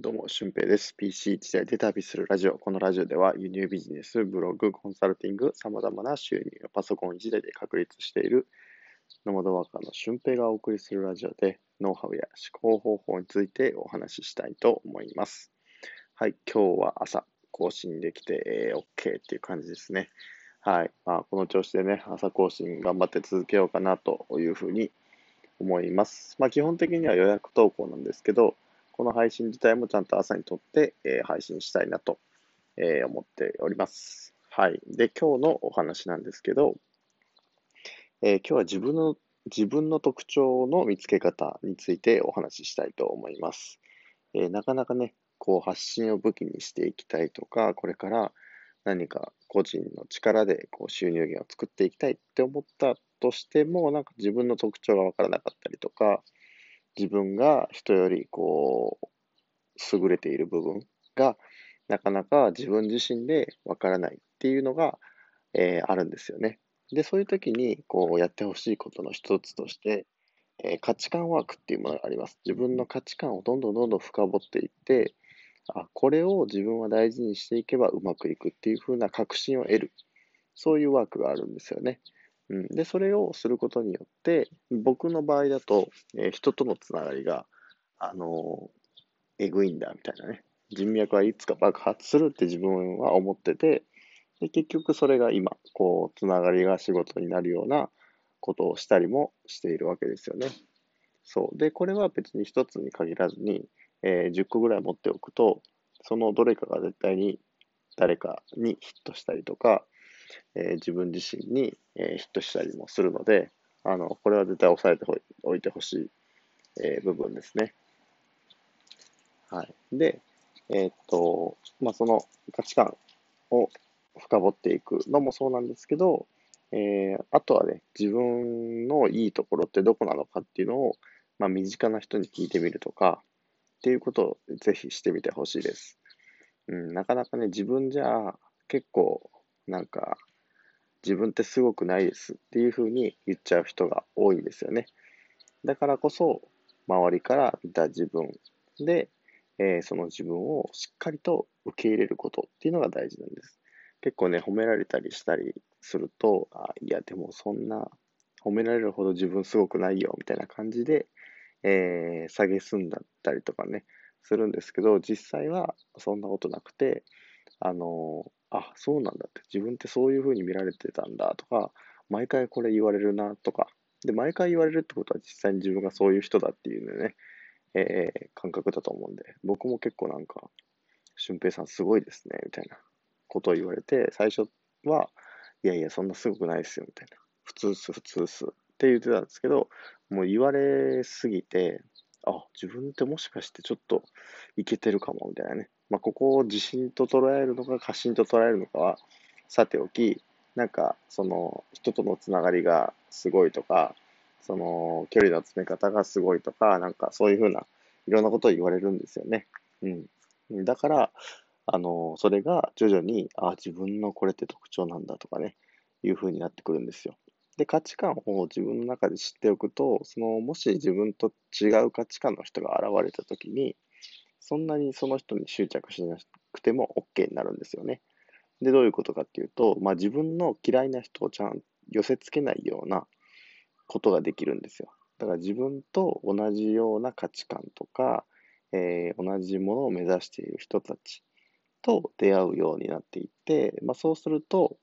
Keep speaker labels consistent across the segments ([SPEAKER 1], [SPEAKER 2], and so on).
[SPEAKER 1] どうも、俊平です。PC 時代で旅するラジオ。このラジオでは輸入ビジネス、ブログ、コンサルティング、様々な収入をパソコン一台で確立しているノマドワーカーの俊平がお送りするラジオで、ノウハウや思考方法についてお話ししたいと思います。はい、今日は朝更新できて、えー、OK っていう感じですね。はい、まあ、この調子でね、朝更新頑張って続けようかなというふうに思います。まあ、基本的には予約投稿なんですけど、この配信自体もちゃんと朝にとって、えー、配信したいなと、えー、思っております。はい。で、今日のお話なんですけど、えー、今日は自分の自分の特徴の見つけ方についてお話ししたいと思います。えー、なかなかね、こう発信を武器にしていきたいとか、これから何か個人の力でこう収入源を作っていきたいって思ったとしても、なんか自分の特徴がわからなかったりとか、自分が人よりこう、優れている部分が、なかなか自分自身でわからないっていうのが、えー、あるんですよね。で、そういう時に、こう、やってほしいことの一つとして、えー、価値観ワークっていうものがあります。自分の価値観をどんどんどんどん深掘っていって、あ、これを自分は大事にしていけばうまくいくっていう風な確信を得る。そういうワークがあるんですよね。うん、で、それをすることによって、僕の場合だと、えー、人とのつながりが、あのー、えぐいんだ、みたいなね。人脈はいつか爆発するって自分は思ってて、で、結局それが今、こう、つながりが仕事になるようなことをしたりもしているわけですよね。そう。で、これは別に一つに限らずに、えー、10個ぐらい持っておくと、そのどれかが絶対に誰かにヒットしたりとか、え、自分自身に、え、ヒットしたりもするので、あの、これは絶対押さえておいてほしい、え、部分ですね。はい。で、えー、っと、まあ、その価値観を深掘っていくのもそうなんですけど、えー、あとはね、自分のいいところってどこなのかっていうのを、まあ、身近な人に聞いてみるとか、っていうことをぜひしてみてほしいです。うん、なかなかね、自分じゃ結構なんか、自分ってすごくないですっていうふうに言っちゃう人が多いんですよね。だからこそ、周りから見た自分で、えー、その自分をしっかりと受け入れることっていうのが大事なんです。結構ね、褒められたりしたりすると、あいや、でもそんな、褒められるほど自分すごくないよ、みたいな感じで、えー、下げすんだったりとかね、するんですけど、実際はそんなことなくて、あのあ、そうなんだって、自分ってそういう風に見られてたんだとか、毎回これ言われるなとか、で、毎回言われるってことは実際に自分がそういう人だっていうね、えー、感覚だと思うんで、僕も結構なんか、俊平さんすごいですね、みたいなことを言われて、最初は、いやいや、そんなすごくないですよ、みたいな。普通っす、普通っすって言ってたんですけど、もう言われすぎて、あ、自分ってもしかしてちょっといけてるかも、みたいなね。まあ、ここを自信と捉えるのか過信と捉えるのかはさておき、なんか、その、人とのつながりがすごいとか、その、距離の詰め方がすごいとか、なんかそういうふうな、いろんなことを言われるんですよね。うん。だから、あの、それが徐々に、あ、自分のこれって特徴なんだとかね、いうふうになってくるんですよ。で、価値観を自分の中で知っておくと、その、もし自分と違う価値観の人が現れたときに、そんなにその人に執着しなくても OK になるんですよね。で、どういうことかっていうと、まあ、自分の嫌いな人をちゃんと寄せつけないようなことができるんですよ。だから自分と同じような価値観とか、えー、同じものを目指している人たちと出会うようになっていって、まあ、そうすると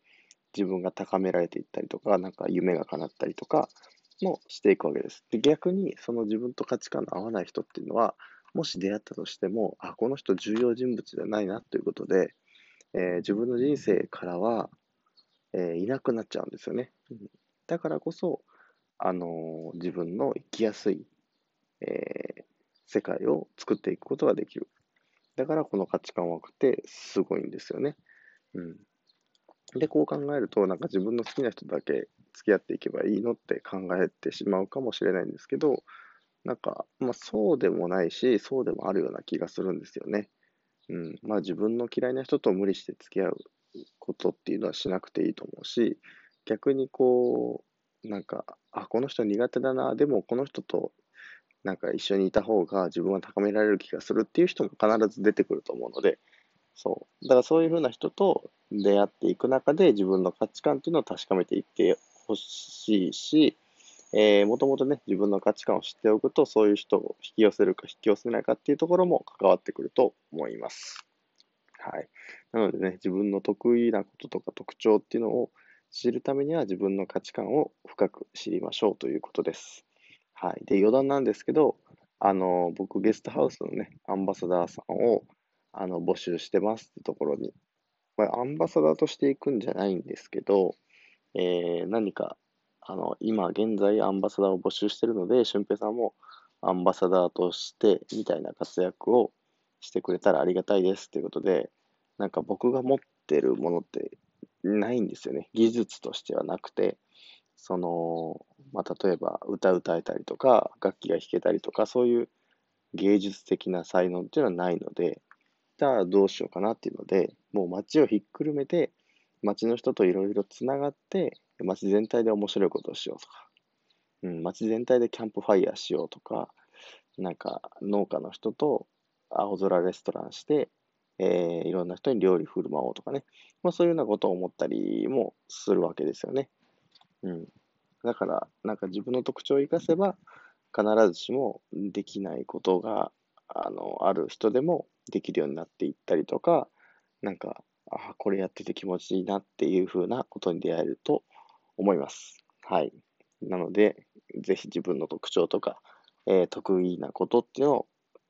[SPEAKER 1] 自分が高められていったりとか、なんか夢が叶ったりとかもしていくわけです。で逆にその自分と価値観の合わない人っていうのは、もし出会ったとしても、あ、この人重要人物じゃないなということで、えー、自分の人生からは、えー、いなくなっちゃうんですよね。だからこそ、あのー、自分の生きやすい、え世界を作っていくことができる。だからこの価値観枠ってすごいんですよね。うん。で、こう考えると、なんか自分の好きな人だけ付き合っていけばいいのって考えてしまうかもしれないんですけど、なんか、まあそうでもないし、そうでもあるような気がするんですよね。うん。まあ自分の嫌いな人と無理して付き合うことっていうのはしなくていいと思うし、逆にこう、なんか、あ、この人苦手だな、でもこの人となんか一緒にいた方が自分は高められる気がするっていう人も必ず出てくると思うので、そう。だからそういうふうな人と出会っていく中で自分の価値観っていうのを確かめていってほしいし、えー、もともとね、自分の価値観を知っておくと、そういう人を引き寄せるか引き寄せないかっていうところも関わってくると思います。はい。なのでね、自分の得意なこととか特徴っていうのを知るためには自分の価値観を深く知りましょうということです。はい。で、余談なんですけど、あの、僕、ゲストハウスのね、アンバサダーさんを、あの、募集してますってところに、まあ、アンバサダーとしていくんじゃないんですけど、えー、何か、あの、今現在アンバサダーを募集してるので、俊平さんもアンバサダーとして、みたいな活躍をしてくれたらありがたいですということで、なんか僕が持ってるものってないんですよね。技術としてはなくて、その、まあ、例えば歌歌えたりとか、楽器が弾けたりとか、そういう芸術的な才能っていうのはないので、じゃあどうしようかなっていうので、もう街をひっくるめて、街の人といろいろつながって、街全体で面白いことをしようとか、うん、街全体でキャンプファイヤーしようとか、なんか農家の人と青空レストランして、えー、いろんな人に料理振る舞おうとかね、まあ、そういうようなことを思ったりもするわけですよね。うん。だから、なんか自分の特徴を生かせば、必ずしもできないことが、あの、ある人でもできるようになっていったりとか、なんか、ああこれやってて気持ちいいなっていうふうなことに出会えると思います。はい。なので、ぜひ自分の特徴とか、えー、得意なことっていうのを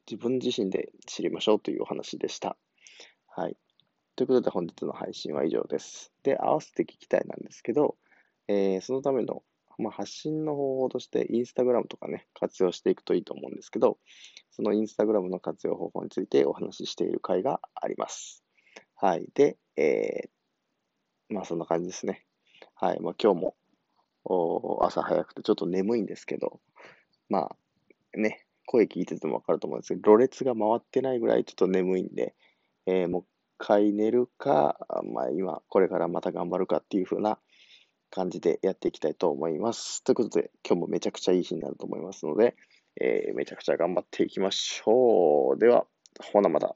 [SPEAKER 1] 自分自身で知りましょうというお話でした。はい。ということで本日の配信は以上です。で、合わせて聞きたいなんですけど、えー、そのための、まあ、発信の方法として、インスタグラムとかね、活用していくといいと思うんですけど、そのインスタグラムの活用方法についてお話ししている回があります。はい。で、えー、まあそんな感じですね。はい。まあ今日もお朝早くてちょっと眠いんですけど、まあね、声聞いててもわかると思うんですけど、ろれつが回ってないぐらいちょっと眠いんで、えー、もう一回寝るか、まあ今、これからまた頑張るかっていう風な感じでやっていきたいと思います。ということで、今日もめちゃくちゃいい日になると思いますので、えー、めちゃくちゃ頑張っていきましょう。では、ほなまた。